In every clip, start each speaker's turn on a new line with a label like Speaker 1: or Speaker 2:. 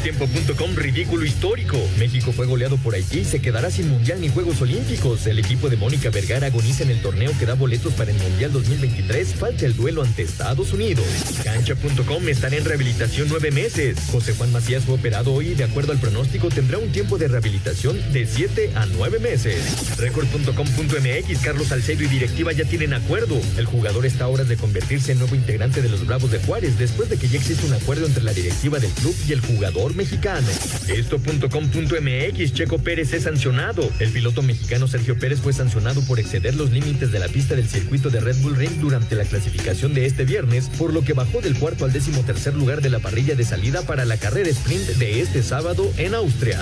Speaker 1: Mediotiempo.com ridículo histórico. México fue goleado por Haití y se quedará sin Mundial ni Juegos Olímpicos. El equipo de Mónica Vergara agoniza en el torneo que da boletos para el Mundial 2023. Falta el duelo ante Estados Unidos. Cancha.com estará en rehabilitación nueve meses. José Juan Macías fue operado hoy y de acuerdo al pronóstico tendrá un tiempo de rehabilitación de siete a nueve meses. Record.com.mx Carlos Salcedo y directiva ya tienen acuerdo. El jugador está a horas de convertirse en nuevo integrante de los Bravos de Juárez después de que ya existe un acuerdo entre la directiva del club y el jugador mexicano. Esto.com.mx Checo Pérez es sancionado. El piloto mexicano Sergio Pérez fue sancionado por exceder los límites de la pista del circuito de Red Bull Ring durante la clasificación de este viernes, por lo que bajó del cuarto al décimo tercer lugar de la parrilla de salida para la carrera sprint de este sábado en Austria.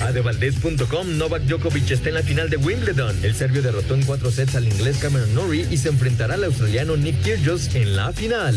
Speaker 1: Adevaldez.com Novak Djokovic está en la final de Wimbledon. El serbio derrotó en cuatro sets al inglés Cameron Norrie y se enfrentará al australiano Nick Kyrgios en la final.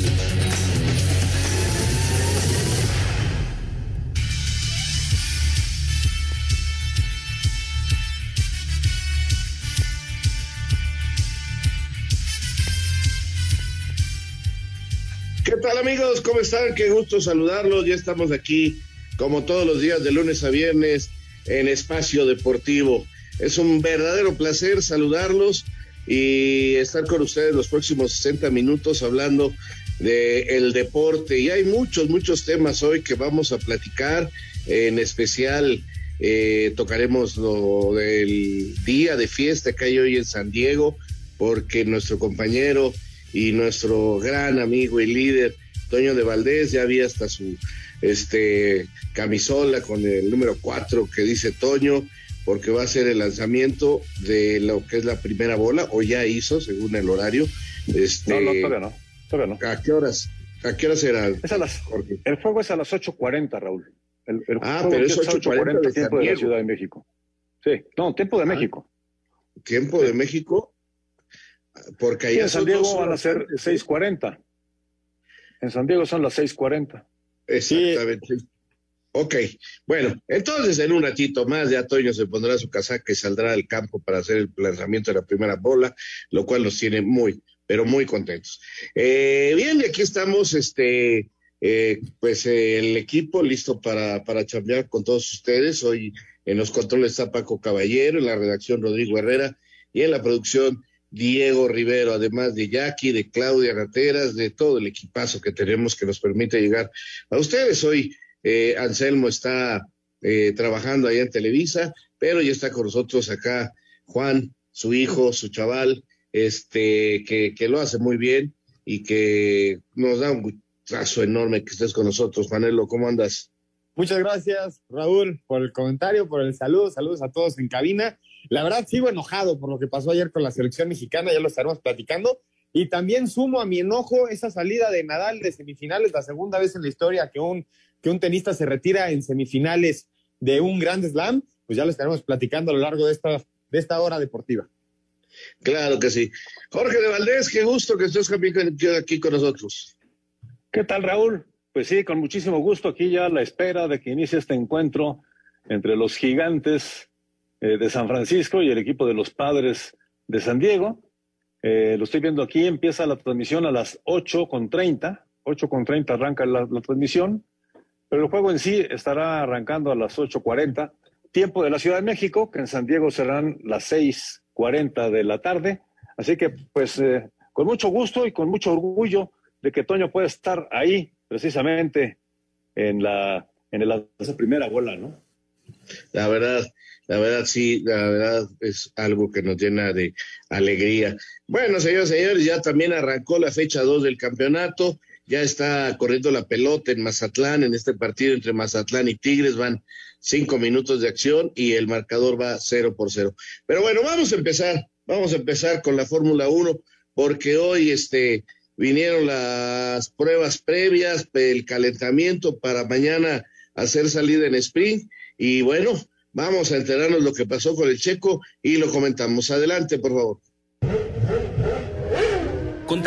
Speaker 2: ¿Qué tal amigos? ¿Cómo están? Qué gusto saludarlos. Ya estamos aquí como todos los días de lunes a viernes en Espacio Deportivo. Es un verdadero placer saludarlos y estar con ustedes los próximos 60 minutos hablando de el deporte. Y hay muchos, muchos temas hoy que vamos a platicar. En especial eh, tocaremos lo del día de fiesta que hay hoy en San Diego, porque nuestro compañero y nuestro gran amigo y líder Toño de Valdés ya había hasta su este camisola con el número 4 que dice Toño porque va a ser el lanzamiento de lo que es la primera bola o ya hizo según el horario este
Speaker 3: No, no, todavía no. Todavía no.
Speaker 2: ¿a qué horas a qué horas será
Speaker 3: Es a las, el juego es a las 8.40, Raúl. El, el
Speaker 2: Ah, pero es
Speaker 3: empieza a las
Speaker 2: 8:40 de San
Speaker 3: tiempo de la. Ciudad de México. Sí, no, tiempo de
Speaker 2: Ah,
Speaker 3: México.
Speaker 2: tiempo de México porque
Speaker 3: Sí,
Speaker 2: allá
Speaker 3: en San Diego van a ser
Speaker 2: antes.
Speaker 3: 6.40. En San Diego son las 6.40.
Speaker 2: Exactamente. Ok, bueno, entonces en un ratito más ya Toño se pondrá su casaca y saldrá al campo para hacer el lanzamiento de la primera bola, lo cual nos tiene muy, pero muy contentos. Eh, bien, y aquí estamos, este, eh, pues eh, el equipo listo para, para chambear con todos ustedes. Hoy en los controles está Paco Caballero, en la redacción Rodrigo Herrera y en la producción Diego Rivero, además de Jackie, de Claudia Rateras, de todo el equipazo que tenemos que nos permite llegar a ustedes. Hoy eh, Anselmo está eh, trabajando allá en Televisa, pero ya está con nosotros acá Juan, su hijo, su chaval, este, que, que lo hace muy bien y que nos da un gustazo enorme que estés con nosotros. Manelo, ¿cómo andas?
Speaker 4: Muchas gracias, Raúl, por el comentario, por el saludo. Saludos a todos en cabina. La verdad, sigo enojado por lo que pasó ayer con la selección mexicana, ya lo estaremos platicando. Y también sumo a mi enojo esa salida de Nadal de semifinales, la segunda vez en la historia que un, que un tenista se retira en semifinales de un Grand Slam. Pues ya lo estaremos platicando a lo largo de esta, de esta hora deportiva.
Speaker 2: Claro que sí. Jorge de Valdés, qué gusto que estés aquí, aquí con nosotros.
Speaker 3: ¿Qué tal, Raúl? Pues sí, con muchísimo gusto aquí ya a la espera de que inicie este encuentro entre los gigantes eh, de San Francisco y el equipo de los padres de San Diego. Eh, lo estoy viendo aquí, empieza la transmisión a las 8 con 30. 8 con 30 arranca la, la transmisión, pero el juego en sí estará arrancando a las 8.40. Tiempo de la Ciudad de México, que en San Diego serán las 6.40 de la tarde. Así que, pues, eh, con mucho gusto y con mucho orgullo de que Toño pueda estar ahí, precisamente en la, en el, esa primera bola, ¿no?
Speaker 2: La verdad, la verdad sí, la verdad es algo que nos llena de alegría. Bueno, señores y señores, ya también arrancó la fecha 2 del campeonato, ya está corriendo la pelota en Mazatlán, en este partido entre Mazatlán y Tigres, van cinco minutos de acción y el marcador va cero por cero. Pero bueno, vamos a empezar, vamos a empezar con la Fórmula 1 porque hoy este vinieron las pruebas previas, el calentamiento para mañana hacer salida en sprint y bueno, vamos a enterarnos lo que pasó con el checo y lo comentamos. Adelante, por favor.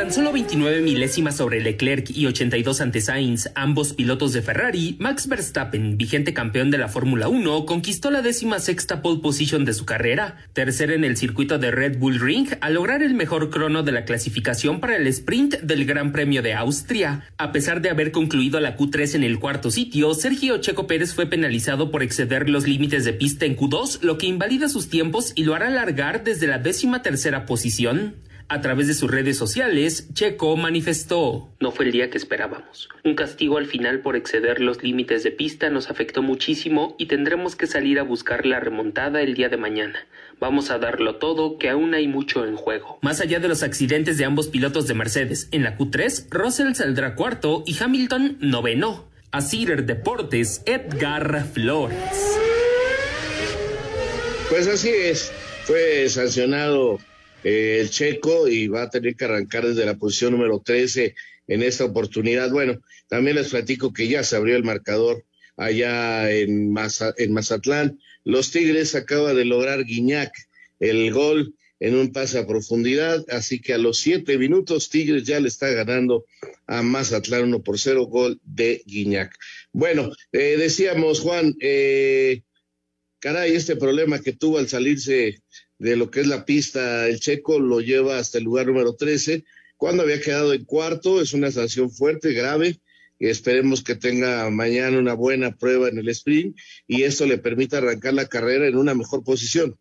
Speaker 5: Tan solo 29 milésimas sobre Leclerc y 82 ante Sainz, ambos pilotos de Ferrari, Max Verstappen, vigente campeón de la Fórmula 1, conquistó la décima sexta pole position de su carrera, tercera en el circuito de Red Bull Ring, al lograr el mejor crono de la clasificación para el sprint del Gran Premio de Austria. A pesar de haber concluido la Q3 en el cuarto sitio, Sergio Checo Pérez fue penalizado por exceder los límites de pista en Q2, lo que invalida sus tiempos y lo hará largar desde la décima tercera posición. A través de sus redes sociales, Checo manifestó, no fue el día que esperábamos. Un castigo al final por exceder los límites de pista nos afectó muchísimo y tendremos que salir a buscar la remontada el día de mañana. Vamos a darlo todo, que aún hay mucho en juego. Más allá de los accidentes de ambos pilotos de Mercedes, en la Q3, Russell saldrá cuarto y Hamilton noveno. A Cider Deportes, Edgar Flores.
Speaker 2: Pues así es, fue sancionado eh, el checo y va a tener que arrancar desde la posición número 13 en esta oportunidad. Bueno, también les platico que ya se abrió el marcador allá en, en Mazatlán. Los Tigres acaba de lograr Guiñac el gol en un pase a profundidad, así que a los siete minutos Tigres ya le está ganando a Mazatlán uno por cero gol de Guiñac. Bueno, eh, decíamos Juan, eh, caray, este problema que tuvo al salirse de lo que es la pista, el checo lo lleva hasta el lugar número 13, cuando había quedado en cuarto, es una sanción fuerte, grave, esperemos que tenga mañana una buena prueba en el sprint y esto le permita arrancar la carrera en una mejor posición.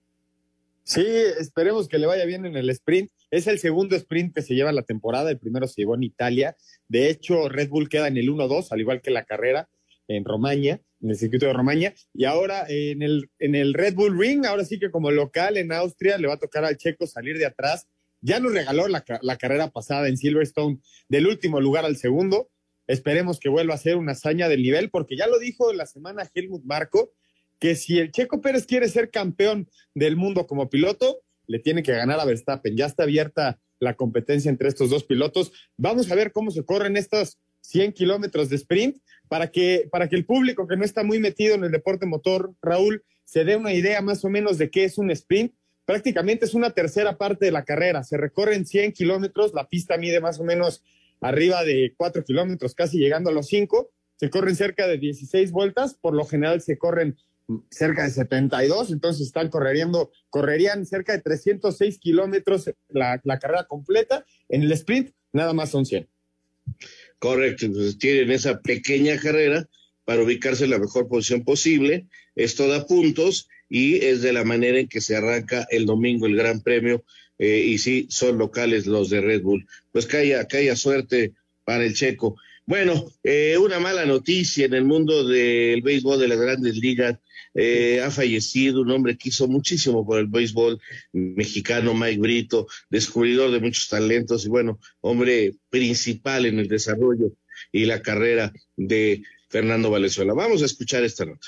Speaker 4: Sí, esperemos que le vaya bien en el sprint. Es el segundo sprint que se lleva la temporada, el primero se llevó en Italia. De hecho, Red Bull queda en el 1-2, al igual que la carrera en Romaña en el circuito de Romaña. Y ahora en el, en el Red Bull Ring, ahora sí que como local en Austria, le va a tocar al checo salir de atrás. Ya nos regaló la, la carrera pasada en Silverstone del último lugar al segundo. Esperemos que vuelva a ser una hazaña del nivel, porque ya lo dijo la semana Helmut Marco, que si el Checo Pérez quiere ser campeón del mundo como piloto, le tiene que ganar a Verstappen. Ya está abierta la competencia entre estos dos pilotos. Vamos a ver cómo se corren estos 100 kilómetros de sprint para que, para que el público que no está muy metido en el deporte motor, Raúl, se dé una idea más o menos de qué es un sprint. Prácticamente es una tercera parte de la carrera. Se recorren 100 kilómetros, la pista mide más o menos arriba de 4 kilómetros, casi llegando a los 5. Se corren cerca de 16 vueltas, por lo general se corren cerca de 72, entonces están corriendo, correrían cerca de 306 kilómetros la, la carrera completa. En el sprint, nada más son 100.
Speaker 2: Correcto, entonces tienen esa pequeña carrera para ubicarse en la mejor posición posible. Esto da puntos y es de la manera en que se arranca el domingo el Gran Premio. Eh, y sí, son locales los de Red Bull. Pues que haya suerte para el checo. Bueno, eh, una mala noticia en el mundo del béisbol de las grandes ligas. Eh, ha fallecido un hombre que hizo muchísimo por el béisbol mexicano, Mike Brito, descubridor de muchos talentos y bueno, hombre principal en el desarrollo y la carrera de Fernando Valenzuela. Vamos a escuchar esta nota.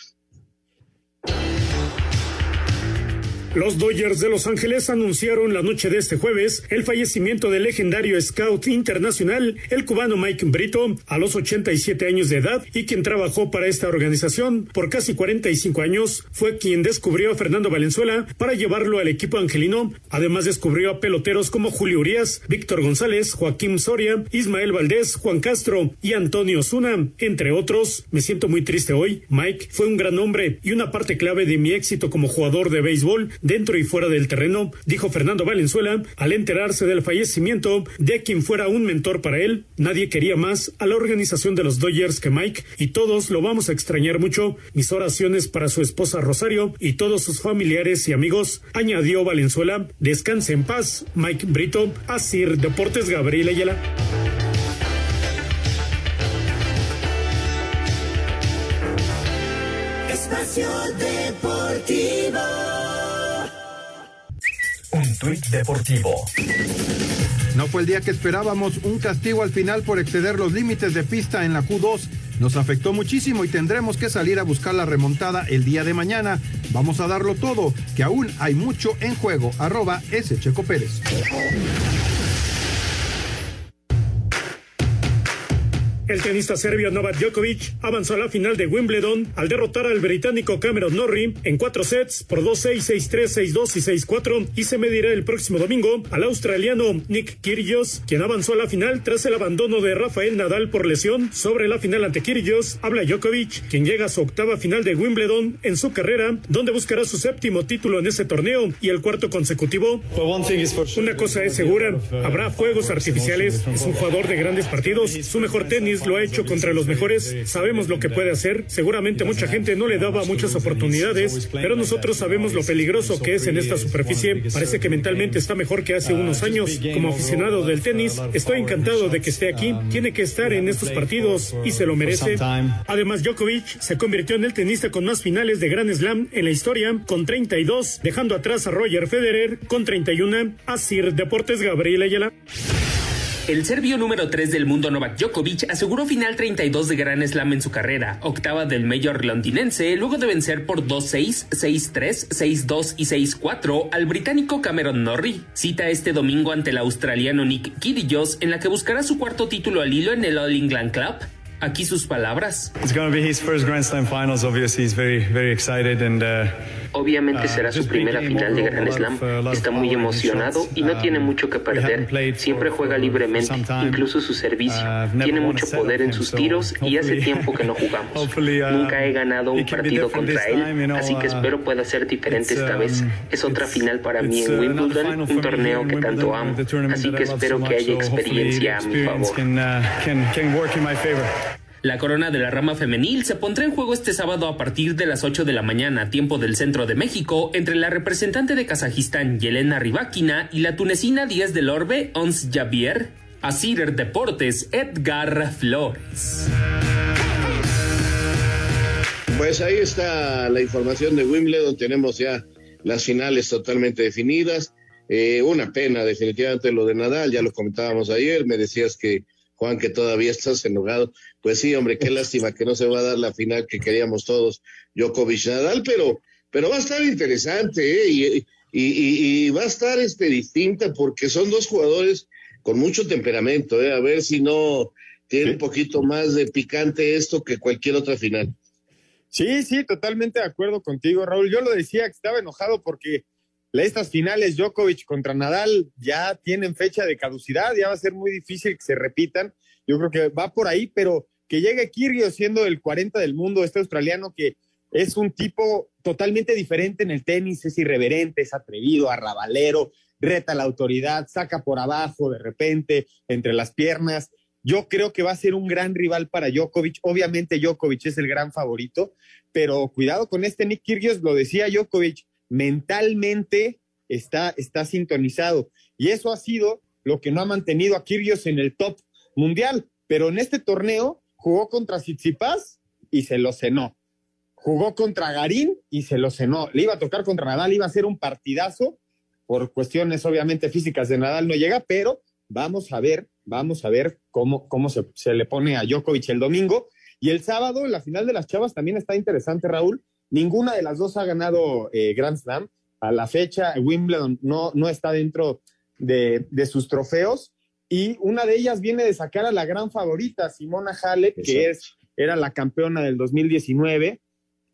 Speaker 6: Los Dodgers de Los Ángeles anunciaron la noche de este jueves el fallecimiento del legendario scout internacional, el cubano Mike Brito, a los 87 años de edad y quien trabajó para esta organización por casi 45 años, fue quien descubrió a Fernando Valenzuela para llevarlo al equipo angelino. Además descubrió a peloteros como Julio Urias, Víctor González, Joaquín Soria, Ismael Valdés, Juan Castro y Antonio Zuna, entre otros. Me siento muy triste hoy. Mike fue un gran hombre y una parte clave de mi éxito como jugador de béisbol dentro y fuera del terreno, dijo Fernando Valenzuela al enterarse del fallecimiento de quien fuera un mentor para él. Nadie quería más a la organización de los Dodgers que Mike y todos lo vamos a extrañar mucho. Mis oraciones para su esposa Rosario y todos sus familiares y amigos, añadió Valenzuela. Descanse en paz, Mike Brito, Asir Deportes Gabriel Ayala.
Speaker 7: Espacio Deportivo.
Speaker 8: Un tuit deportivo.
Speaker 9: No fue el día que esperábamos, un castigo al final por exceder los límites de pista en la Q2 nos afectó muchísimo y tendremos que salir a buscar la remontada el día de mañana. Vamos a darlo todo, que aún hay mucho en juego. Arroba S. Checo Pérez.
Speaker 6: El tenista serbio Novak Djokovic avanzó a la final de Wimbledon al derrotar al británico Cameron Norrie en cuatro sets por 2-6, 6-3, 6-2 y 6-4 y se medirá el próximo domingo al australiano Nick Kyrgios, quien avanzó a la final tras el abandono de Rafael Nadal por lesión. Sobre la final ante Kyrgios habla Djokovic, quien llega a su octava final de Wimbledon en su carrera, donde buscará su séptimo título en ese torneo y el cuarto consecutivo. Una cosa es segura, habrá fuegos artificiales, es un jugador de grandes partidos, su mejor tenis lo ha hecho contra los mejores, sabemos lo que puede hacer, seguramente mucha gente no le daba muchas oportunidades, pero nosotros sabemos lo peligroso que es en esta superficie, parece que mentalmente está mejor que hace unos años, como aficionado del tenis, estoy encantado de que esté aquí, tiene que estar en estos partidos y se lo merece. Además, Djokovic se convirtió en el tenista con más finales de Grand Slam en la historia, con 32, dejando atrás a Roger Federer con 31, a Sir Deportes Gabriel Ayala.
Speaker 5: El serbio número 3 del mundo Novak Djokovic aseguró final 32 de Gran Slam en su carrera, octava del Mayor londinense, luego de vencer por 2-6, 6-3, 6-2 y 6-4 al británico Cameron Norrie. Cita este domingo ante el australiano Nick Kyrgios en la que buscará su cuarto título al hilo en el All England Club. Aquí sus palabras. Obviamente será su primera final de Grand Slam. Está muy emocionado y no tiene mucho que perder. Siempre juega libremente, incluso su servicio. Tiene mucho poder en sus tiros y hace tiempo que no jugamos. Nunca he ganado un partido contra él, así que espero pueda ser diferente esta vez. Es otra final para mí en Wimbledon, un torneo que tanto amo. Así que espero que haya experiencia a mi favor. La corona de la rama femenil se pondrá en juego este sábado a partir de las 8 de la mañana, tiempo del centro de México, entre la representante de Kazajistán, Yelena Rybakina, y la tunecina Díaz del Orbe, Ons Javier. Asir Deportes, Edgar Flores.
Speaker 2: Pues ahí está la información de Wimbledon. Tenemos ya las finales totalmente definidas. Eh, una pena, definitivamente, lo de Nadal. Ya lo comentábamos ayer. Me decías que Juan, que todavía estás enojado. Pues sí, hombre, qué lástima que no se va a dar la final que queríamos todos, Djokovic Nadal, pero, pero va a estar interesante, ¿eh? Y, y, va a estar este, distinta porque son dos jugadores con mucho temperamento, ¿eh? A ver si no tiene un poquito más de picante esto que cualquier otra final.
Speaker 4: Sí, sí, totalmente de acuerdo contigo, Raúl. Yo lo decía que estaba enojado porque estas finales Djokovic contra Nadal ya tienen fecha de caducidad, ya va a ser muy difícil que se repitan. Yo creo que va por ahí, pero que llegue Kyrgios siendo el 40 del mundo, este australiano que es un tipo totalmente diferente en el tenis, es irreverente, es atrevido, arrabalero, reta la autoridad, saca por abajo de repente entre las piernas. Yo creo que va a ser un gran rival para Djokovic. Obviamente Djokovic es el gran favorito, pero cuidado con este Nick Kyrgios, lo decía Djokovic, mentalmente está, está sintonizado. Y eso ha sido lo que no ha mantenido a Kyrgios en el top mundial. Pero en este torneo jugó contra Tsitsipas y se lo cenó. Jugó contra Garín y se lo cenó. Le iba a tocar contra Nadal, iba a ser un partidazo. Por cuestiones obviamente físicas de Nadal no llega, pero vamos a ver, vamos a ver cómo, cómo se, le pone a Djokovic el domingo. Y el sábado, la final de las chavas también está interesante, Raúl, Ninguna de las dos ha ganado eh, Grand Slam. A la fecha, Wimbledon no, no está dentro de, sus trofeos. Y una de ellas viene de sacar a la gran favorita, Simona Halep, que es, era la campeona del 2019.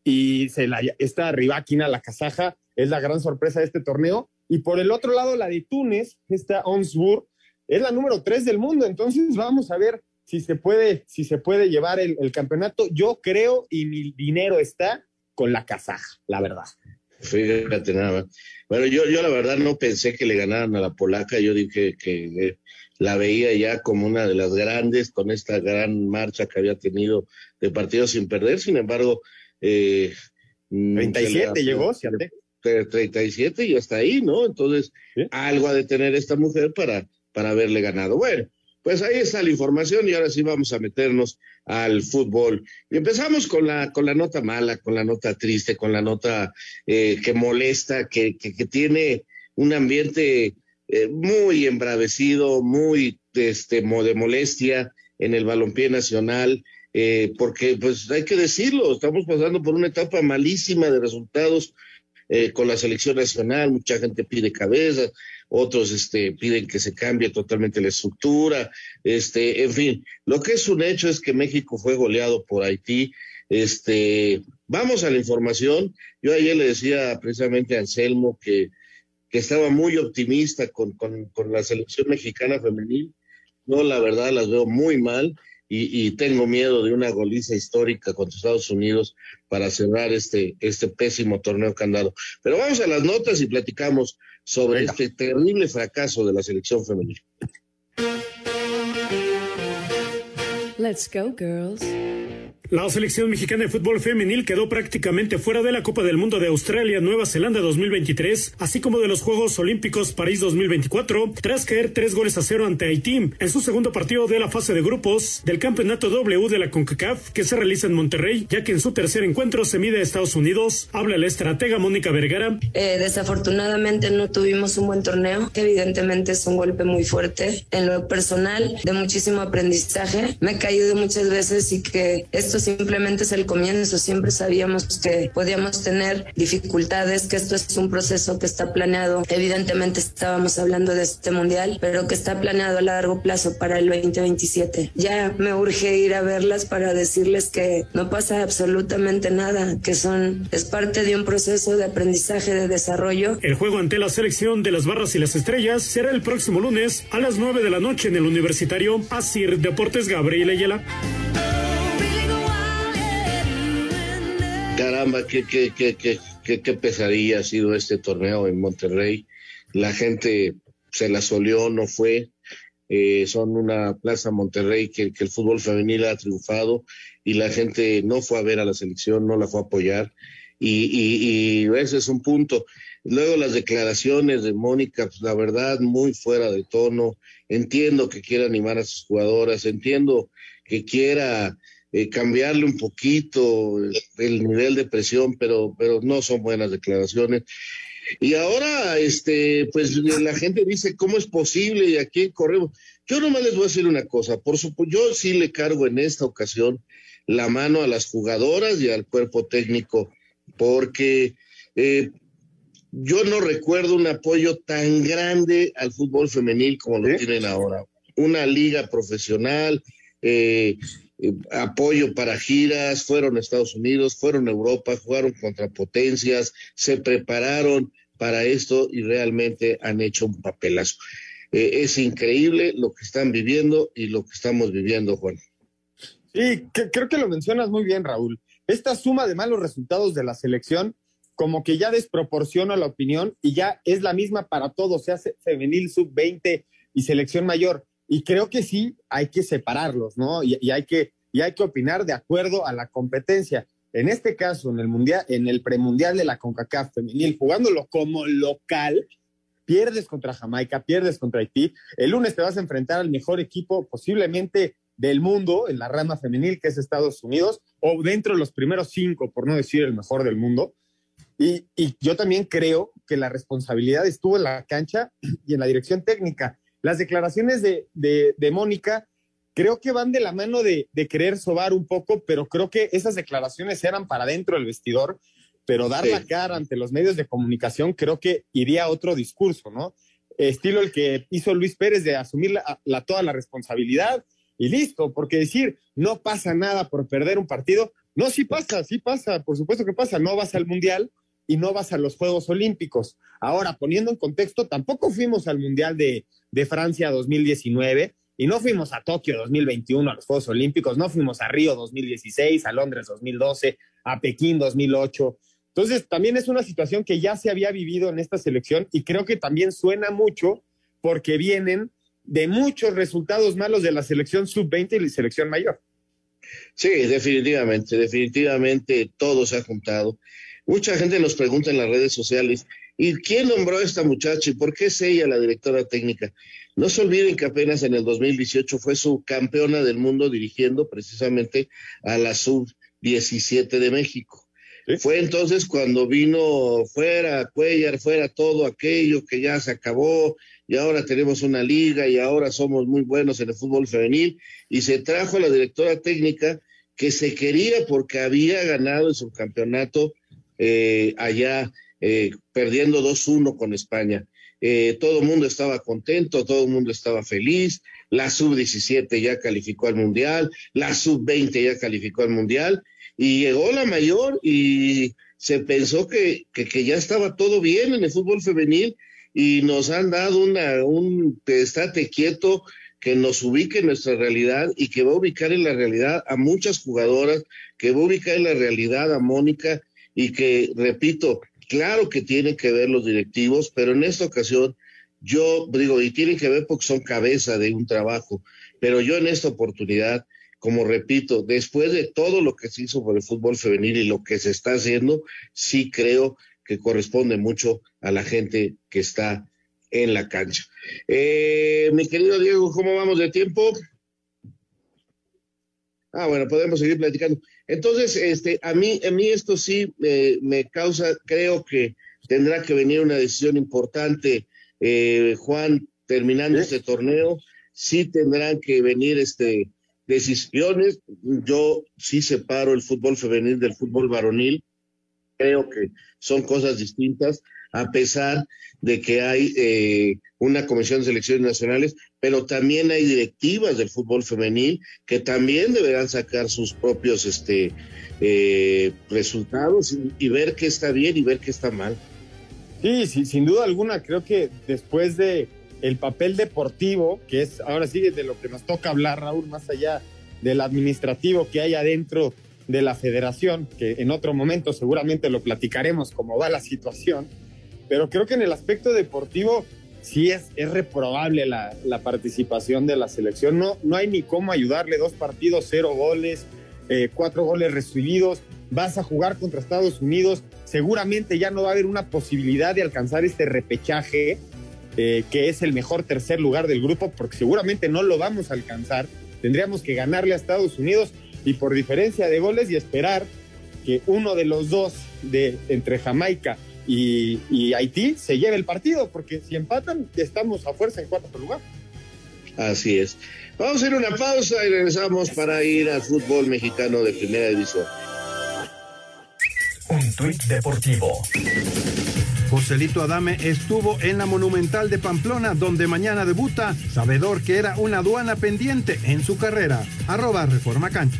Speaker 4: Y se la, esta Ribáquina, la kazaja, es la gran sorpresa de este torneo. Y por el otro lado, la de Túnez, esta Onsburg, es la número tres del mundo. Entonces vamos a ver si se puede, si se puede llevar el, el campeonato. Yo creo y mi dinero está con la casaja, la verdad.
Speaker 2: Fíjate nada Bueno, yo, yo la verdad no pensé que le ganaran a la polaca, yo dije que la veía ya como una de las grandes con esta gran marcha que había tenido de partidos sin perder, sin embargo... Eh,
Speaker 4: 37 llegó,
Speaker 2: 37 y hasta ahí, ¿no? Entonces, algo ha de tener esta mujer para, para haberle ganado. Bueno, pues ahí está la información y ahora sí vamos a meternos al fútbol. Y empezamos con la, con la nota mala, con la nota triste, con la nota eh, que molesta, que, que, tiene un ambiente eh, muy embravecido, muy este, de molestia en el balompié nacional. Eh, porque pues hay que decirlo, estamos pasando por una etapa malísima de resultados eh, con la selección nacional, mucha gente pide cabezas, otros este, piden que se cambie totalmente la estructura, este, en fin, lo que es un hecho es que México fue goleado por Haití. Este, vamos a la información. Yo ayer le decía precisamente a Anselmo que, que estaba muy optimista con, con, con la selección mexicana femenil. No, la verdad las veo muy mal y, tengo miedo de una goliza histórica contra Estados Unidos para cerrar este, este pésimo torneo candado. Pero vamos a las notas y platicamos sobre este terrible fracaso de la selección femenina.
Speaker 6: Let's go, girls. La selección mexicana de fútbol femenil quedó prácticamente fuera de la Copa del Mundo de Australia Nueva Zelanda 2023, así como de los Juegos Olímpicos París 2024, tras caer tres goles a cero ante Haití en su segundo partido de la fase de grupos del Campeonato W de la CONCACAF que se realiza en Monterrey, ya que en su tercer encuentro se mide a Estados Unidos. Habla la estratega Mónica Vergara.
Speaker 10: Eh, desafortunadamente no tuvimos un buen torneo, que evidentemente es un golpe muy fuerte en lo personal, de muchísimo aprendizaje. Me he caído muchas veces y que esto simplemente es el comienzo. Siempre sabíamos que podíamos tener dificultades, que esto es un proceso que está planeado. Evidentemente estábamos hablando de este mundial, pero que está planeado a largo plazo para el 2027. Ya me urge ir a verlas para decirles que no pasa absolutamente nada, que son es parte de un proceso de aprendizaje, de desarrollo.
Speaker 6: El juego ante la selección de las barras y las estrellas será el próximo lunes a las 9 de la noche en el Universitario Asir Deportes Gabriel Ayala.
Speaker 2: Caramba, qué, qué, qué, qué, pesadilla ha sido este torneo en Monterrey. La gente se la solió, no fue. Eh, son una plaza Monterrey que, que, el fútbol femenil ha triunfado y la gente no fue a ver a la selección, no la fue a apoyar. Y, y, y ese es un punto. Luego las declaraciones de Mónica, pues, la verdad, muy fuera de tono. Entiendo que quiera animar a sus jugadoras, entiendo que quiera eh, cambiarle un poquito el nivel de presión, pero, pero no son buenas declaraciones. Y ahora, este, pues la gente dice, ¿cómo es posible? ¿Y a quién corremos? Yo nomás les voy a decir una cosa, por supuesto, yo sí le cargo en esta ocasión la mano a las jugadoras y al cuerpo técnico, porque eh, yo no recuerdo un apoyo tan grande al fútbol femenil como lo tienen ahora. Una liga profesional, eh, apoyo para giras, fueron a Estados Unidos, fueron a Europa, jugaron contra potencias, se prepararon para esto y realmente han hecho un papelazo. Eh, es increíble lo que están viviendo y lo que estamos viviendo, Juan.
Speaker 4: Sí, creo que lo mencionas muy bien, Raúl. Esta suma de malos resultados de la selección como que ya desproporciona la opinión y ya es la misma para todos, sea femenil, sub-20 y selección mayor. Y creo que sí hay que separarlos, ¿no? Y, y, hay que, y hay que opinar de acuerdo a la competencia. En este caso, en el mundial, en el premundial de la CONCACAF femenil, jugándolo como local, pierdes contra Jamaica, pierdes contra Haití. El lunes te vas a enfrentar al mejor equipo posiblemente del mundo en la rama femenil, que es Estados Unidos, o dentro de los primeros cinco, por no decir el mejor del mundo. Y, y yo también creo que la responsabilidad estuvo en la cancha y en la dirección técnica las declaraciones de, de, Mónica creo que van de la mano de, de, querer sobar un poco, pero creo que esas declaraciones eran para dentro del vestidor, pero dar la cara ante los medios de comunicación creo que iría a otro discurso, ¿no? Estilo el que hizo Luis Pérez de asumir la, la, toda la responsabilidad y listo, porque decir no pasa nada por perder un partido, no, sí pasa, sí pasa, por supuesto que pasa, no vas al Mundial y no vas a los Juegos Olímpicos. Ahora, poniendo en contexto, tampoco fuimos al Mundial de, de Francia 2019 y no fuimos a Tokio 2021 a los Juegos Olímpicos, no fuimos a Río 2016, a Londres 2012, a Pekín 2008. Entonces, también es una situación que ya se había vivido en esta selección y creo que también suena mucho porque vienen de muchos resultados malos de la selección sub-20 y la selección mayor.
Speaker 2: Sí, definitivamente, definitivamente todo se ha juntado. Mucha gente nos pregunta en las redes sociales, ¿Y quién nombró a esta muchacha y por qué es ella la directora técnica? No se olviden que apenas en el 2018 fue su campeona del mundo dirigiendo precisamente a la sub-17 de México. Fue entonces cuando vino fuera Cuellar, fuera todo aquello que ya se acabó y ahora tenemos una liga y ahora somos muy buenos en el fútbol femenil y se trajo a la directora técnica que se quería porque había ganado el subcampeonato eh, allá eh, perdiendo 2-1 con España. Eh, todo el mundo estaba contento, todo el mundo estaba feliz, la sub-17 ya calificó al Mundial, la sub-20 ya calificó al Mundial, y llegó la mayor y se pensó que, que, ya estaba todo bien en el fútbol femenil y nos han dado una, un estate quieto que nos ubique en nuestra realidad y que va a ubicar en la realidad a muchas jugadoras, que va a ubicar en la realidad a Mónica y que, repito, claro que tienen que ver los directivos, pero en esta ocasión yo digo, y tienen que ver porque son cabeza de un trabajo, pero yo en esta oportunidad, como repito, después de todo lo que se hizo por el fútbol femenil y lo que se está haciendo, sí creo que corresponde mucho a la gente que está en la cancha. Eh, mi querido Diego, ¿cómo vamos de tiempo? Ah, bueno, podemos seguir platicando. Entonces, este, a mí, a mí esto sí me causa, creo que tendrá que venir una decisión importante, eh, Juan, terminando este torneo, sí tendrán que venir este decisiones. Yo sí separo el fútbol femenil del fútbol varonil. Creo que son cosas distintas, a pesar de que hay eh, una comisión de selecciones nacionales, pero también hay directivas del fútbol femenil que también deberán sacar sus propios este, eh, resultados y, ver qué está bien y ver qué está mal.
Speaker 4: Sí, sí, sin duda alguna, creo que después de el papel deportivo, que es ahora sí de lo que nos toca hablar, Raúl, más allá del administrativo que hay adentro de la federación, que en otro momento seguramente lo platicaremos cómo va la situación, pero creo que en el aspecto deportivo sí es, es reprobable la, la, participación de la selección. No, no hay ni cómo ayudarle. Dos partidos, cero goles, eh, cuatro goles recibidos. Vas a jugar contra Estados Unidos. Seguramente ya no va a haber una posibilidad de alcanzar este repechaje, eh, que es el mejor tercer lugar del grupo, porque seguramente no lo vamos a alcanzar. Tendríamos que ganarle a Estados Unidos y por diferencia de goles y esperar que uno de los dos de entre Jamaica y, y, Haití se lleve el partido, porque si empatan, estamos a fuerza en cuarto lugar.
Speaker 2: Así es. Vamos a ir a una pausa y regresamos para ir al fútbol mexicano de primera división.
Speaker 8: Un tuit deportivo.
Speaker 9: Joselito Adame estuvo en la Monumental de Pamplona, donde mañana debuta, sabedor que era una aduana pendiente en su carrera. Arroba Reforma Cancha.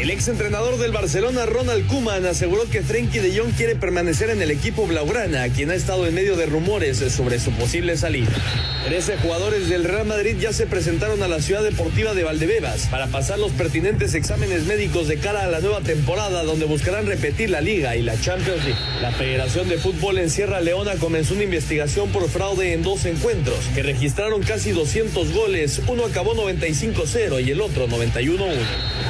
Speaker 11: El exentrenador del Barcelona, Ronald Koeman, aseguró que Frenkie de Jong quiere permanecer en el equipo blaugrana, quien ha estado en medio de rumores sobre su posible salida. Trece jugadores del Real Madrid ya se presentaron a la ciudad deportiva de Valdebebas para pasar los pertinentes exámenes médicos de cara a la nueva temporada, donde buscarán repetir la Liga y la Champions League. La Federación de Fútbol en Sierra Leona comenzó una investigación por fraude en dos encuentros, que registraron casi 200 goles. Uno acabó 95-0 y el otro 91-1.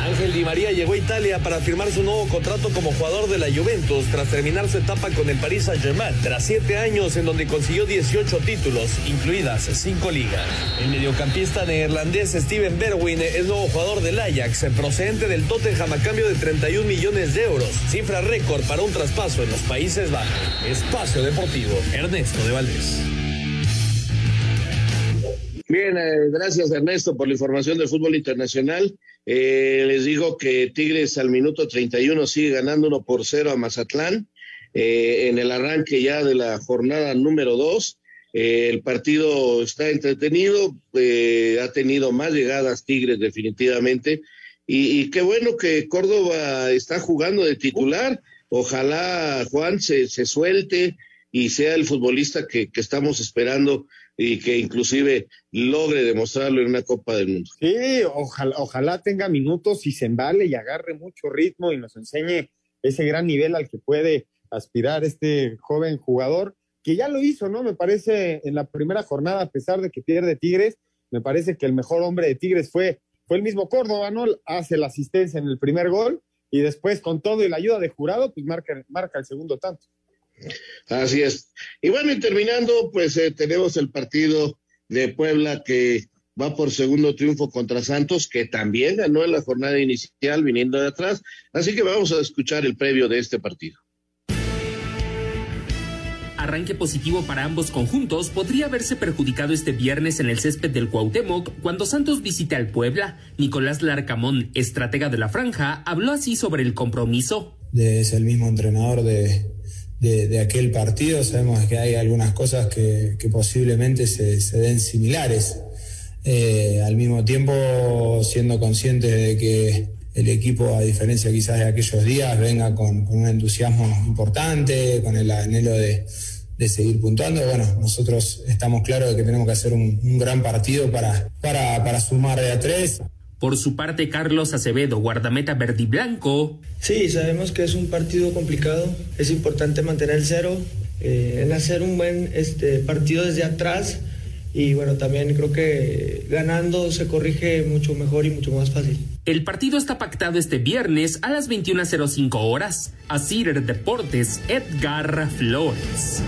Speaker 11: Ángel Di María llegó a Italia para firmar su nuevo contrato como jugador de la Juventus tras terminar su etapa con el Paris Saint-Germain, tras siete años en donde consiguió 18 títulos, incluidas cinco ligas. El mediocampista neerlandés Steven Berwin es nuevo jugador del Ajax, procedente del Tottenham a cambio de 31 millones de euros, cifra récord para un traspaso en los Países Bajos. Espacio Deportivo, Ernesto de Valdés.
Speaker 2: Bien, eh, gracias Ernesto por la información del fútbol internacional. Eh, les digo que Tigres al minuto 31 sigue ganando 1 por 0 a Mazatlán eh, en el arranque ya de la jornada número 2. Eh, el partido está entretenido, ha tenido más llegadas Tigres definitivamente. Y, y, qué bueno que Córdoba está jugando de titular. Ojalá Juan se, se suelte y sea el futbolista que, que estamos esperando y que inclusive logre demostrarlo en una Copa del Mundo.
Speaker 4: Sí, ojalá, ojalá tenga minutos y se embale y agarre mucho ritmo y nos enseñe ese gran nivel al que puede aspirar este joven jugador, que ya lo hizo, ¿no? Me parece en la primera jornada, a pesar de que pierde Tigres, me parece que el mejor hombre de Tigres fue, fue el mismo Córdoba, ¿no? Hace la asistencia en el primer gol y después con todo y la ayuda de jurado, pues marca, marca el segundo tanto.
Speaker 2: Así es. Y bueno, y terminando, pues eh, tenemos el partido de Puebla que va por segundo triunfo contra Santos, que también ganó en la jornada inicial viniendo de atrás. Así que vamos a escuchar el previo de este partido.
Speaker 5: arranque positivo para ambos conjuntos, podría verse perjudicado este viernes en el césped del Cuauhtémoc cuando Santos visite al Puebla. Nicolás Larcamón, estratega de la franja, habló así sobre el compromiso.
Speaker 12: Es el mismo entrenador de, de, aquel partido, sabemos que hay algunas cosas que, posiblemente se, den similares. Eh, al mismo tiempo, siendo conscientes de que el equipo, a diferencia quizás de aquellos días, venga con, un entusiasmo importante, con el anhelo de, seguir puntuando. Bueno, nosotros estamos claros de que tenemos que hacer un, gran partido para, para, para sumar de a tres.
Speaker 5: Por su parte, Carlos Acevedo, guardameta verde y blanco.
Speaker 13: Sí, sabemos que es un partido complicado. Es importante mantener el cero, eh, en hacer un buen este, partido desde atrás. Y bueno, también creo que ganando se corrige mucho mejor y mucho más fácil.
Speaker 5: El partido está pactado este viernes a las 21.05 horas. A Cider Deportes, Edgar Flores.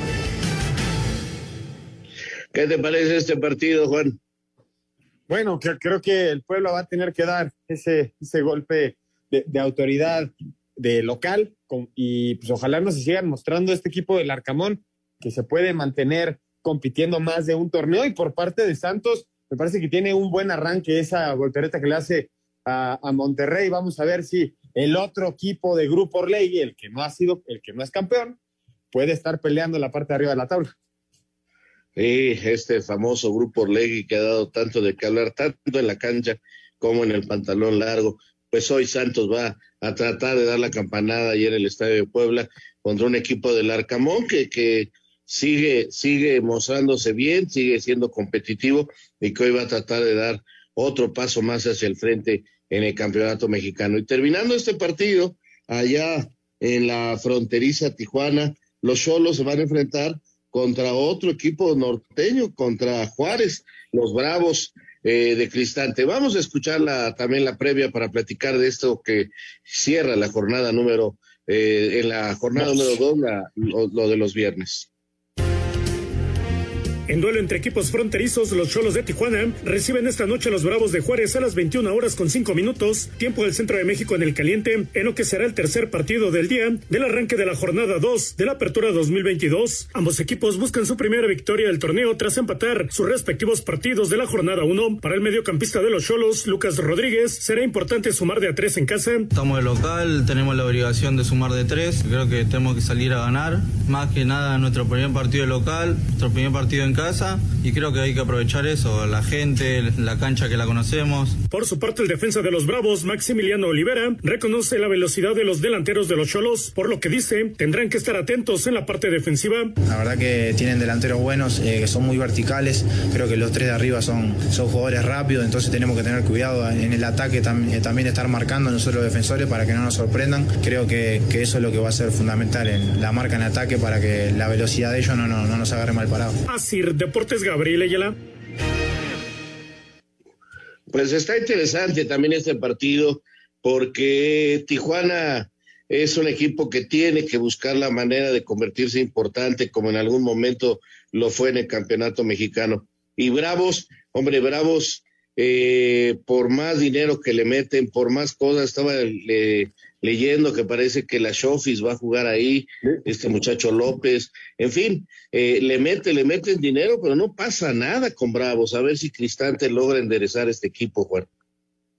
Speaker 2: ¿Qué te parece este partido, Juan?
Speaker 4: Bueno, creo que el pueblo va a tener que dar ese, golpe de, autoridad de local y pues ojalá nos sigan mostrando este equipo del Arcamón que se puede mantener compitiendo más de un torneo y por parte de Santos me parece que tiene un buen arranque esa voltereta que le hace a, Monterrey. Vamos a ver si el otro equipo de Grupo Orlegui, el que no ha sido, el que no es campeón, puede estar peleando la parte de arriba de la tabla.
Speaker 2: Sí, este famoso Grupo Orlegui que ha dado tanto de que hablar, tanto en la cancha como en el pantalón largo. Pues hoy Santos va a tratar de dar la campanada ahí en el Estadio de Puebla contra un equipo del Arcamón que, que sigue, sigue mostrándose bien, sigue siendo competitivo y que hoy va a tratar de dar otro paso más hacia el frente en el campeonato mexicano. Y terminando este partido, allá en la fronteriza Tijuana, los Cholos se van a enfrentar contra otro equipo norteño, contra Juárez, los Bravos eh, de Cristante. Vamos a escuchar la, también la previa para platicar de esto que cierra la jornada número, eh, en la jornada número dos, lo de los viernes.
Speaker 6: En duelo entre equipos fronterizos, los Cholos de Tijuana reciben esta noche a los Bravos de Juárez a las 21 horas con 5 minutos, tiempo del centro de México en el caliente, en lo que será el tercer partido del día del arranque de la jornada 2 de la apertura 2022. Ambos equipos buscan su primera victoria del torneo tras empatar sus respectivos partidos de la jornada 1. Para el mediocampista de los Cholos, Lucas Rodríguez, será importante sumar de a 3 en casa.
Speaker 14: Estamos de local, tenemos la obligación de sumar de 3. Creo que tenemos que salir a ganar. Más que nada nuestro primer partido local, nuestro primer partido en casa y creo que hay que aprovechar eso, la gente, la cancha que la conocemos.
Speaker 6: Por su parte, el defensa de los Bravos, Maximiliano Olivera, reconoce la velocidad de los delanteros de los Cholos, por lo que dice, tendrán que estar atentos en la parte defensiva.
Speaker 12: La verdad que tienen delanteros buenos, eh, que son muy verticales, creo que los tres de arriba son, son jugadores rápidos, entonces tenemos que tener cuidado en el ataque eh, también estar marcando nosotros los defensores para que no nos sorprendan. Creo que, que, eso es lo que va a ser fundamental en la marca en ataque para que la velocidad de ellos no, no, no nos agarre mal parado.
Speaker 6: Así Deportes Gabriel Ayala.
Speaker 2: Pues está interesante también este partido porque Tijuana es un equipo que tiene que buscar la manera de convertirse importante como en algún momento lo fue en el campeonato mexicano. Y Bravos, hombre, Bravos, eh, por más dinero que le meten, por más cosas, estaba leyendo que parece que la Shofis va a jugar ahí, este muchacho López, en fin, eh, le mete, le meten dinero, pero no pasa nada con Bravos, a ver si Cristante logra enderezar este equipo, Juan.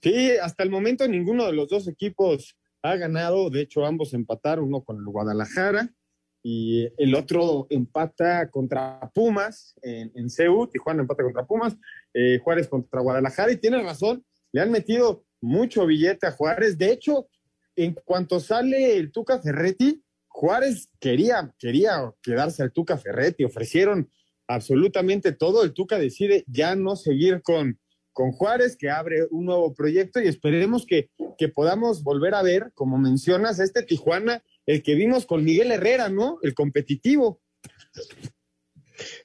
Speaker 4: Sí, hasta el momento ninguno de los dos equipos ha ganado, de hecho ambos empataron, uno con el Guadalajara y el otro empata contra Pumas en, en CEU, Tijuana empata contra Pumas, eh, Juárez contra Guadalajara. Y tiene razón, le han metido mucho billete a Juárez, de hecho en cuanto sale el Tuca Ferretti, Juárez quería, quería quedarse al Tuca Ferretti, ofrecieron absolutamente todo, el Tuca decide ya no seguir con, con Juárez, que abre un nuevo proyecto y esperemos que, que podamos volver a ver, como mencionas, este Tijuana, el que vimos con Miguel Herrera, ¿no? El competitivo.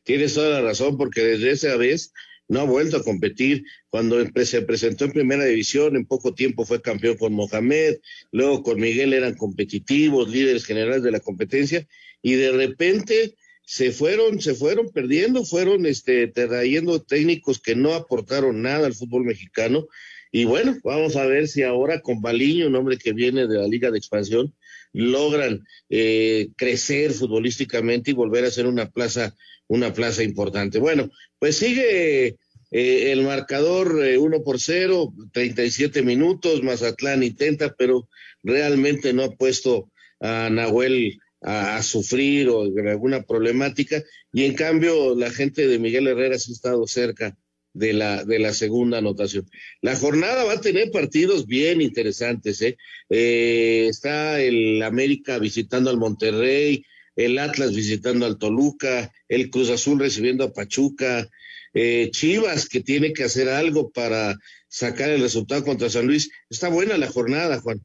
Speaker 2: Tienes toda la razón, porque desde esa vez no ha vuelto a competir. Cuando se presentó en primera división, en poco tiempo fue campeón con Mohamed, luego con Miguel eran competitivos, líderes generales de la competencia, y de repente se fueron, se fueron perdiendo, fueron este, trayendo técnicos que no aportaron nada al fútbol mexicano, Y bueno, vamos a ver si ahora con Baliño, un hombre que viene de la Liga de Expansión, logran eh, crecer futbolísticamente y volver a ser una plaza, una plaza importante. Bueno, pues sigue eh, el marcador eh, uno por 0, 37 minutos, Mazatlán intenta, pero realmente no ha puesto a Nahuel a, sufrir o alguna problemática, y en cambio la gente de Miguel Herrera sí ha estado cerca de la, de la segunda anotación. La jornada va a tener partidos bien interesantes. ¿eh? Eh, está el América visitando al Monterrey, el Atlas visitando al Toluca, el Cruz Azul recibiendo a Pachuca, eh, Chivas que tiene que hacer algo para sacar el resultado contra San Luis. Está buena la jornada, Juan.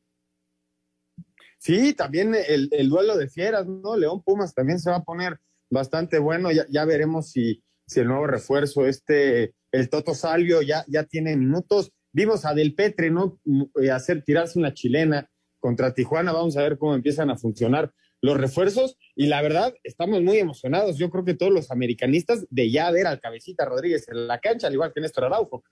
Speaker 4: Sí, también el, el duelo de fieras, ¿no? León Pumas también se va a poner bastante bueno. Ya, ya veremos si, si el nuevo refuerzo, este, el Toto Salvio, ya, ya tiene minutos. Vimos a Del Petre, ¿no? Eh, hacer tirarse una chilena contra Tijuana. Vamos a ver cómo empiezan a funcionar los refuerzos. Y la verdad, estamos muy emocionados. Yo creo que todos los americanistas de ya ver al Cabecita Rodríguez en la cancha, al igual que Néstor Araujo.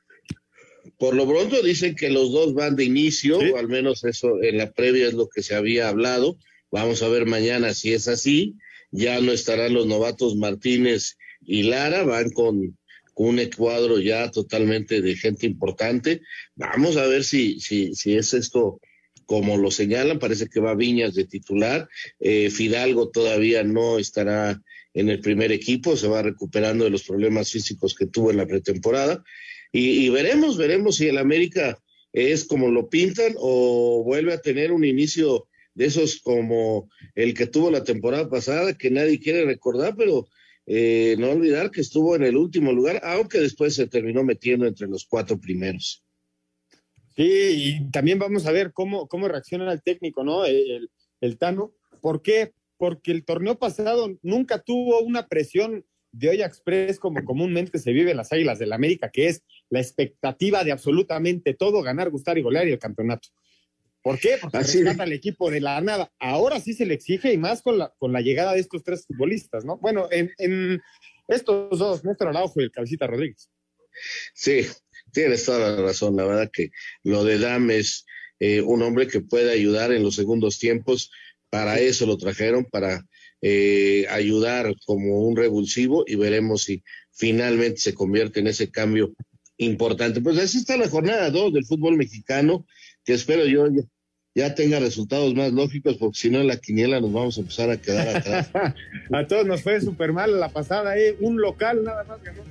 Speaker 2: Por lo pronto dicen que los dos van de inicio, o al menos eso en la previa es lo que se había hablado. Vamos a ver mañana si es así. Ya no estarán los novatos Martínez y Lara, van con, un cuadro ya totalmente de gente importante. Vamos a ver si, si, si es esto como lo señalan. Parece que va Viñas de titular. Eh, Fidalgo todavía no estará en el primer equipo, se va recuperando de los problemas físicos que tuvo en la pretemporada. Y, veremos, veremos si el América es como lo pintan o vuelve a tener un inicio de esos como el que tuvo la temporada pasada, que nadie quiere recordar, pero eh, no olvidar que estuvo en el último lugar, aunque después se terminó metiendo entre los cuatro primeros.
Speaker 4: Sí, y también vamos a ver cómo, cómo reacciona el técnico, ¿no? El, el Tano. ¿Por qué? Porque el torneo pasado nunca tuvo una presión de olla express como comúnmente se vive en las Águilas del la América, que es la expectativa de absolutamente todo, ganar, gustar y golear y el campeonato. ¿Por qué? Porque Así rescata al equipo de la nada. Ahora sí se le exige y más con la, con la llegada de estos tres futbolistas, ¿no? Bueno, en, en estos dos, Néstor Araujo y el Cabecita Rodríguez.
Speaker 2: Sí, tienes toda la razón. La verdad que lo de Dam es eh, un hombre que puede ayudar en los segundos tiempos. Para eso lo trajeron, para eh, ayudar como un revulsivo y veremos si finalmente se convierte en ese cambio importante. Pues así está la jornada 2 del fútbol mexicano, que espero yo ya, tenga resultados más lógicos, porque si no en la quiniela nos vamos a empezar a quedar atrás.
Speaker 4: a todos nos fue súper mal la pasada, ¿eh? un local nada más ganó.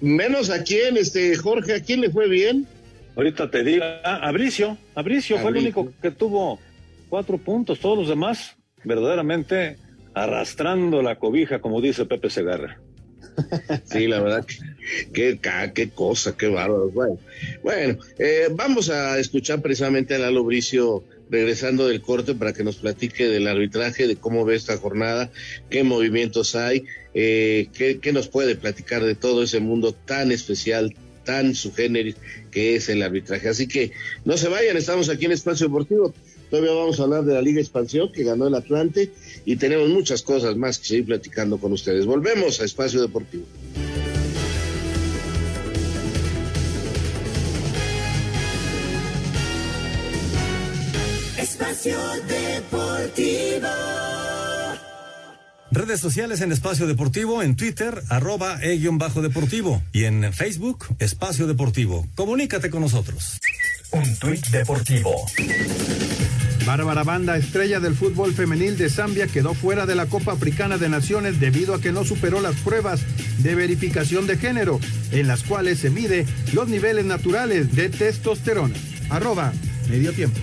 Speaker 2: Menos a quién, este Jorge, ¿a quién le fue bien?
Speaker 3: Ahorita te digo, ah, a Bricio, fue el único que tuvo cuatro puntos, todos los demás verdaderamente arrastrando la cobija, como dice Pepe Segarra.
Speaker 2: Sí, la verdad, que, qué, cosa, qué bárbaro. Bueno, bueno eh, vamos a escuchar precisamente a Lalo Bricio regresando del corte para que nos platique del arbitraje, de cómo ve esta jornada, qué movimientos hay, eh, qué, qué, nos puede platicar de todo ese mundo tan especial, tan subgénero que es el arbitraje. Así que no se vayan, estamos aquí en Espacio Deportivo. Todavía vamos a hablar de la Liga Expansión que ganó el Atlante y tenemos muchas cosas más que seguir platicando con ustedes. Volvemos a Espacio Deportivo.
Speaker 7: Espacio Deportivo.
Speaker 15: Redes sociales en Espacio Deportivo, en Twitter, arroba e-deportivo y en Facebook, Espacio Deportivo. Comunícate con nosotros.
Speaker 8: Un tuit deportivo.
Speaker 9: Bárbara Banda, estrella del fútbol femenil de Zambia, quedó fuera de la Copa Africana de Naciones debido a que no superó las pruebas de verificación de género, en las cuales se mide los niveles naturales de testosterona. Arroba, medio tiempo.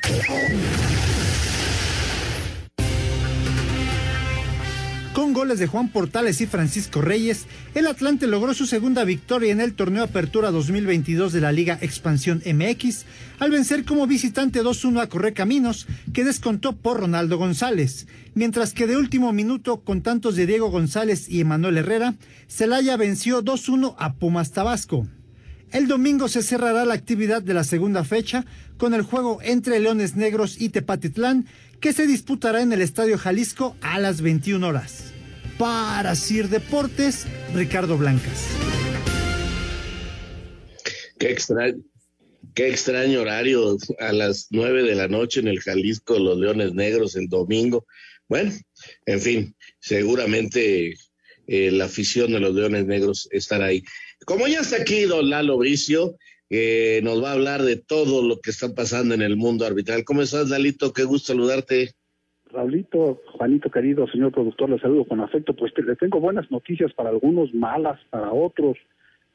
Speaker 16: Goles de Juan Portales y Francisco Reyes, el Atlante logró su segunda victoria en el torneo Apertura 2022 de la Liga Expansión MX, al vencer como visitante 2-1 a Correcaminos, que descontó por Ronaldo González, mientras que de último minuto, con tantos de Diego González y Emanuel Herrera, Celaya venció 2-1 a Pumas Tabasco. El domingo se cerrará la actividad de la segunda fecha con el juego entre Leones Negros y Tepatitlán, que se disputará en el Estadio Jalisco a las 21 horas. Para Sir Deportes, Ricardo Blancas.
Speaker 2: Qué extraño. Qué extraño horario a las nueve de la noche en el Jalisco, los Leones Negros el domingo. Bueno, en fin, seguramente eh, la afición de los Leones Negros estará ahí. Como ya está aquí don Lalo Bricio, que nos va a hablar de todo lo que está pasando en el mundo arbitral. ¿Cómo estás, Lalito? Qué gusto saludarte.
Speaker 17: Raulito, Juanito querido, señor productor, le saludo con afecto. Pues le tengo buenas noticias para algunos, malas para otros.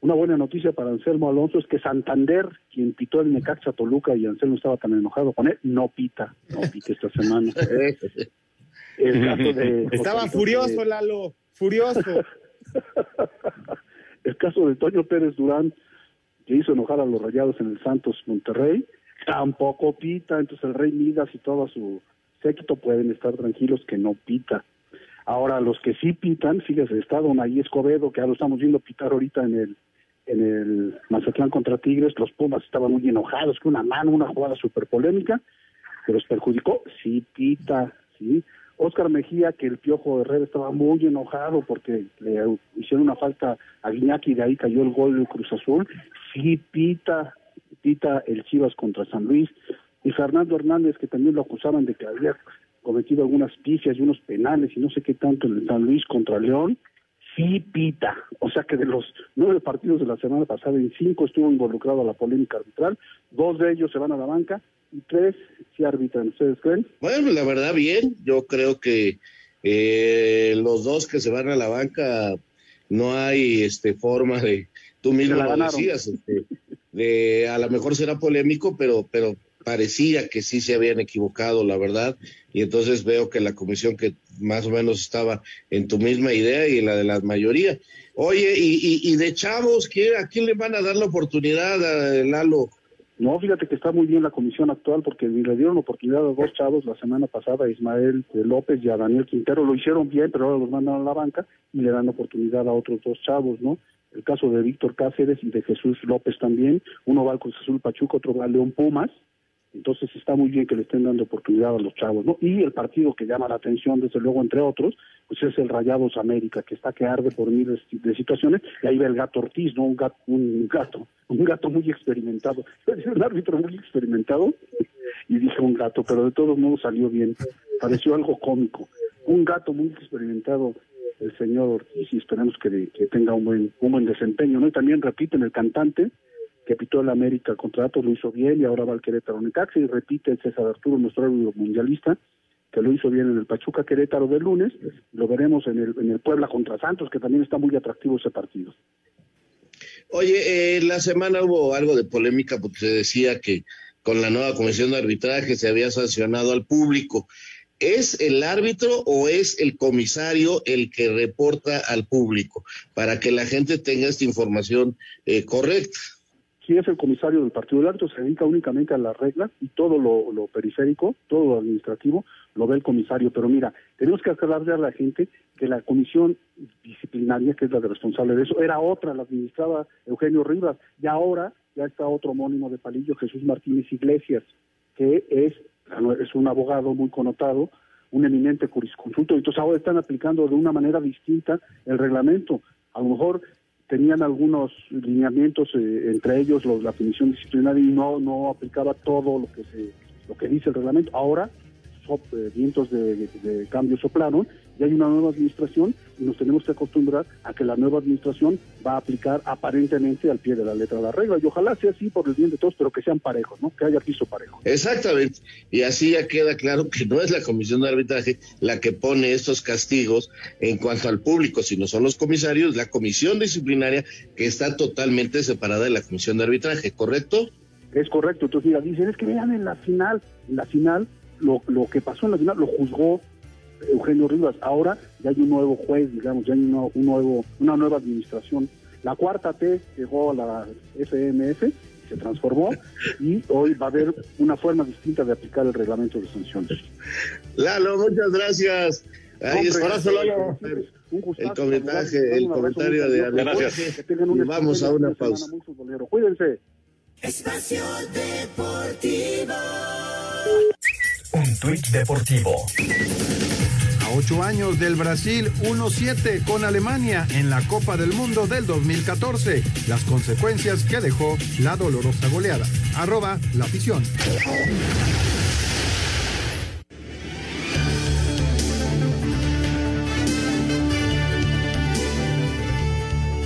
Speaker 17: Una buena noticia para Anselmo Alonso es que Santander, quien pitó el Necaxa Toluca y Anselmo estaba tan enojado con él, no pita, no pita esta semana.
Speaker 4: el caso de estaba furioso, Lalo, furioso.
Speaker 17: el caso de Toño Pérez Durán, que hizo enojar a los rayados en el Santos Monterrey, tampoco pita, entonces el Rey Midas y todo su séquito pueden estar tranquilos que no pita. Ahora, los que sí pitan, fíjese, está Don Ahí Escobedo, que ya lo estamos viendo pitar ahorita en el en el Mazatlán contra Tigres, los Pumas estaban muy enojados, que una mano, una jugada súper polémica, que los perjudicó, sí pita, sí. Oscar Mejía, que el Piojo Herrera estaba muy enojado porque le hicieron una falta a Guiñaki y de ahí cayó el gol del Cruz Azul, sí pita, pita el Chivas contra San Luis, y Fernando Hernández, que también lo acusaban de que había cometido algunas pifias y unos penales y no sé qué tanto en San Luis contra León, sí pita. O sea que de los nueve partidos de la semana pasada, en cinco estuvo involucrado a la polémica arbitral, dos de ellos se van a la banca y tres sí arbitran. ¿Ustedes creen?
Speaker 2: Bueno, la verdad, bien. Yo creo que eh, los dos que se van a la banca no hay este forma de, tú mismo lo decías, este, de a lo mejor será polémico, pero, pero parecía que sí se habían equivocado, la verdad, y entonces veo que la comisión que más o menos estaba en tu misma idea y en la de la mayoría. Oye, y, y, de chavos, ¿a quién le van a dar la oportunidad, a Lalo?
Speaker 17: No, fíjate que está muy bien la comisión actual porque le dieron oportunidad a dos chavos la semana pasada, a Ismael López y a Daniel Quintero. Lo hicieron bien, pero ahora los mandan a la banca y le dan oportunidad a otros dos chavos, ¿no? El caso de Víctor Cáceres y de Jesús López también. Uno va al Cruz Azul Pachuca, otro va al León Pumas. Entonces está muy bien que le estén dando oportunidad a los chavos, ¿no? Y el partido que llama la atención, desde luego, entre otros, pues es el Rayados América, que está que arde por miles de situaciones, y ahí va el gato Ortiz, ¿no? Un gato, un gato, un gato muy experimentado. Un árbitro muy experimentado, y dije un gato, pero de todos modos salió bien. Pareció algo cómico. Un gato muy experimentado, el señor Ortiz, y esperemos que, que tenga un buen, un buen desempeño, ¿no? Y también repiten el cantante, que pitó el América el contrato, lo hizo bien y ahora va al Querétaro Necaxa y repite el César Arturo, nuestro árbitro mundialista, que lo hizo bien en el Pachuca Querétaro del lunes, lo veremos en el, en el Puebla contra Santos, que también está muy atractivo ese partido.
Speaker 2: Oye, eh, la semana hubo algo de polémica porque se decía que con la nueva comisión de arbitraje se había sancionado al público. ¿Es el árbitro o es el comisario el que reporta al público para que la gente tenga esta información eh, correcta?
Speaker 17: Sí es el comisario del partido. del árbitro se dedica únicamente a las reglas y todo lo, periférico, todo lo administrativo, lo ve el comisario. Pero mira, tenemos que aclararle a la gente que la comisión disciplinaria, que es la de responsable de eso, era otra, la administraba Eugenio Rivas, y ahora ya está otro homónimo de Palillo, Jesús Martínez Iglesias, que es, es un abogado muy connotado, un eminente jurisconsulto, entonces ahora están aplicando de una manera distinta el reglamento. A lo mejor tenían algunos lineamientos, eh, entre ellos los, la comisión disciplinaria, y no, no aplicaba todo lo que, se, lo que dice el reglamento. Ahora, eh, vientos de, de, cambio soplaron y hay una nueva administración y nos tenemos que acostumbrar a que la nueva administración va a aplicar aparentemente al pie de la letra de la regla y ojalá sea así por el bien de todos, pero que sean parejos, ¿no? Que haya piso parejo.
Speaker 2: Exactamente. Y así ya queda claro que no es la comisión de arbitraje la que pone estos castigos en cuanto al público, sino son los comisarios, la comisión disciplinaria que está totalmente separada de la comisión de arbitraje, ¿correcto?
Speaker 17: Es correcto. Entonces, mira, dicen, es que vean en la final, en la final, lo, lo que pasó en la final lo juzgó Eugenio Rivas. Ahora ya hay un nuevo juez, digamos, ya hay un nuevo, una nueva administración. La cuarta T llegó a la FMF, se transformó y hoy va a haber una forma distinta de aplicar el reglamento de sanciones.
Speaker 2: Lalo, muchas gracias. Ahí Lalo. el comentario, el comentario de Gracias. Y vamos a una pausa.
Speaker 17: Cuídense.
Speaker 7: Espacio Deportivo.
Speaker 1: Un tuit deportivo
Speaker 9: A ocho años del Brasil 1-7 con Alemania en la Copa del Mundo del 2014. Las consecuencias que dejó la dolorosa goleada. Arroba la afición.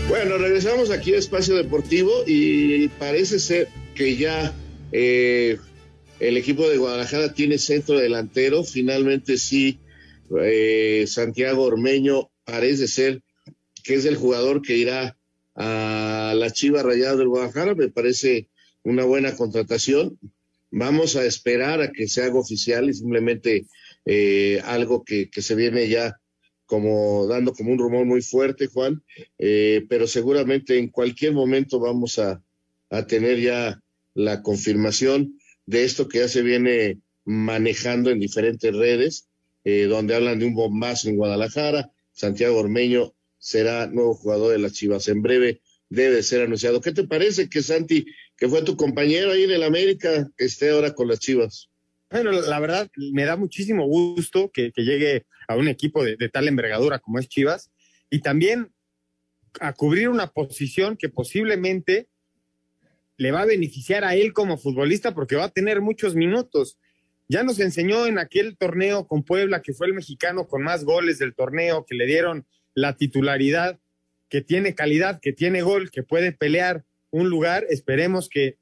Speaker 2: Bueno, regresamos aquí a Espacio Deportivo y parece ser que ya eh, el equipo de Guadalajara tiene centro delantero. Finalmente sí, eh, Santiago Ormeño parece ser que es el jugador que irá a la Chiva Rayada del Guadalajara. Me parece una buena contratación. Vamos a esperar a que se haga oficial y simplemente eh, algo que, que se viene ya como dando como un rumor muy fuerte, Juan, eh, pero seguramente en cualquier momento vamos a, a, tener ya la confirmación de esto que ya se viene manejando en diferentes redes, eh, donde hablan de un bombazo en Guadalajara, Santiago Ormeño será nuevo jugador de las Chivas en breve, debe ser anunciado. ¿Qué te parece que Santi, que fue tu compañero ahí en el América, esté ahora con las Chivas?
Speaker 4: Bueno, la verdad, me da muchísimo gusto que, que llegue a un equipo de, de, tal envergadura como es Chivas y también a cubrir una posición que posiblemente le va a beneficiar a él como futbolista porque va a tener muchos minutos. Ya nos enseñó en aquel torneo con Puebla que fue el mexicano con más goles del torneo, que le dieron la titularidad, que tiene calidad, que tiene gol, que puede pelear un lugar. Esperemos que,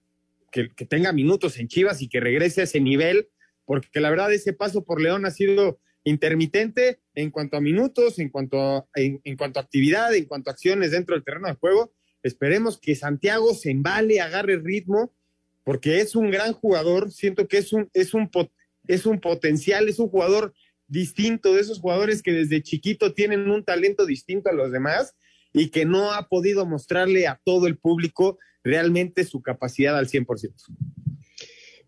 Speaker 4: que, tenga minutos en Chivas y que regrese a ese nivel porque la verdad ese paso por León ha sido intermitente en cuanto a minutos, en cuanto en, en, cuanto a actividad, en cuanto a acciones dentro del terreno de juego. Esperemos que Santiago se embale, agarre ritmo, porque es un gran jugador. Siento que es un, es un, es un potencial, es un jugador distinto, de esos jugadores que desde chiquito tienen un talento distinto a los demás y que no ha podido mostrarle a todo el público realmente su capacidad al 100%.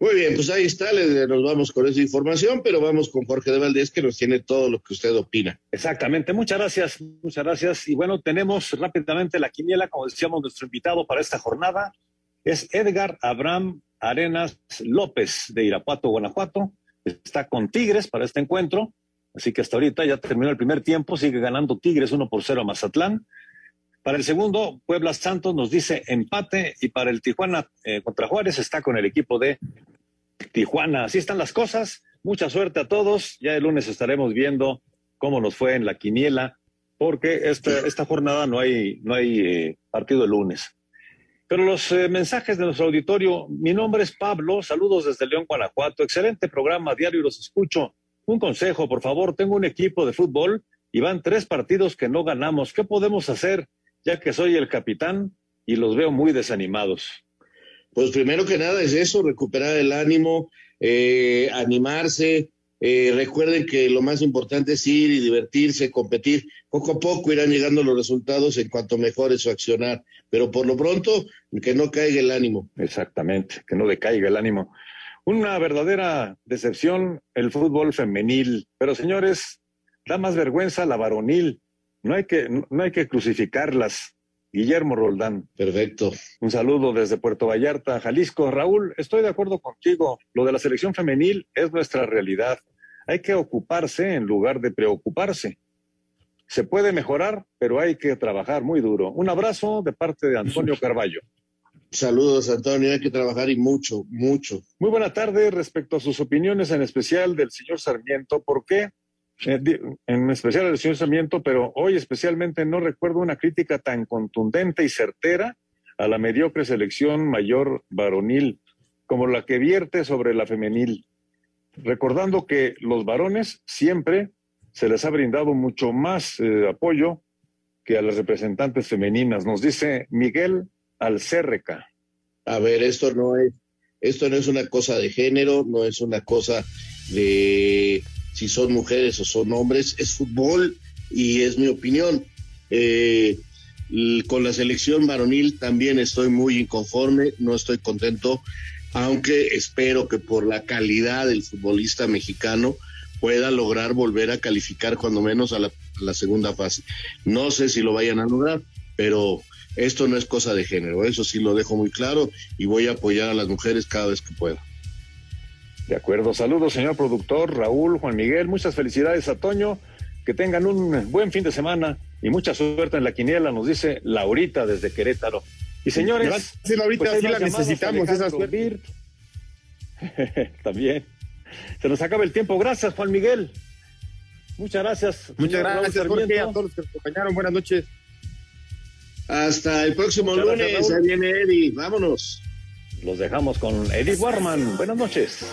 Speaker 2: Muy bien, pues ahí está, nos vamos con esa información, pero vamos con Jorge de Valdés que nos tiene todo lo que usted opina.
Speaker 3: Exactamente, muchas gracias, muchas gracias. Y bueno, tenemos rápidamente la quiniela, como decíamos, nuestro invitado para esta jornada es Edgar Abraham Arenas López de Irapuato, Guanajuato. Está con Tigres para este encuentro, así que hasta ahorita ya terminó el primer tiempo, sigue ganando Tigres 1 por 0 a Mazatlán. Para el segundo, Puebla Santos nos dice empate y para el Tijuana eh, contra Juárez está con el equipo de Tijuana. Así están las cosas. Mucha suerte a todos. Ya el lunes estaremos viendo cómo nos fue en la quiniela, porque esta, esta jornada no hay, no hay eh, partido el lunes. Pero los eh, mensajes de nuestro auditorio, mi nombre es Pablo, saludos desde León, Guanajuato, excelente programa, diario los escucho. Un consejo, por favor, tengo un equipo de fútbol y van tres partidos que no ganamos. ¿Qué podemos hacer? ya que soy el capitán y los veo muy desanimados.
Speaker 2: Pues primero que nada es eso, recuperar el ánimo, eh, animarse. Eh, recuerden que lo más importante es ir y divertirse, competir. Poco a poco irán llegando los resultados en cuanto mejore su accionar, pero por lo pronto que no caiga el ánimo.
Speaker 3: Exactamente, que no decaiga el ánimo. Una verdadera decepción el fútbol femenil, pero señores, da más vergüenza la varonil no hay que, no hay que crucificarlas. Guillermo Roldán.
Speaker 2: Perfecto.
Speaker 3: Un saludo desde Puerto Vallarta, Jalisco. Raúl, estoy de acuerdo contigo. Lo de la selección femenil es nuestra realidad. Hay que ocuparse en lugar de preocuparse. Se puede mejorar, pero hay que trabajar muy duro. Un abrazo de parte de Antonio Carballo.
Speaker 2: Saludos, Antonio. Hay que trabajar y mucho, mucho.
Speaker 3: Muy buena tarde. Respecto a sus opiniones, en especial del señor Sarmiento, ¿por qué en especial el señor Sarmiento, pero hoy especialmente no recuerdo una crítica tan contundente y certera a la mediocre selección mayor varonil como la que vierte sobre la femenil, recordando que los varones siempre se les ha brindado mucho más eh, apoyo que a las representantes femeninas, nos dice Miguel Alcérreca.
Speaker 2: A ver, esto no es, esto no es una cosa de género, no es una cosa de si son mujeres o son hombres, es fútbol y es mi opinión. Eh, con la selección varonil también estoy muy inconforme, no estoy contento, aunque espero que por la calidad del futbolista mexicano pueda lograr volver a calificar cuando menos a la, a la segunda fase. No sé si lo vayan a lograr, pero esto no es cosa de género, eso sí lo dejo muy claro y voy a apoyar a las mujeres cada vez que pueda.
Speaker 3: De acuerdo, saludos señor productor, Raúl, Juan Miguel, muchas felicidades a Toño que tengan un buen fin de semana y mucha suerte en la quiniela, nos dice Laurita desde Querétaro. Y señores,
Speaker 4: Gracias, Laurita,
Speaker 3: pues
Speaker 4: sí la necesitamos, esa
Speaker 3: Vir. También. Se nos acaba el tiempo. Gracias, Juan Miguel. Muchas gracias.
Speaker 4: Muchas gracias, Jorge, a todos los que nos acompañaron. Buenas noches.
Speaker 2: Hasta el próximo
Speaker 3: Muchas
Speaker 2: lunes. Ahí viene Eddie. Vámonos.
Speaker 3: Los dejamos con Eddie Warman. Buenas noches.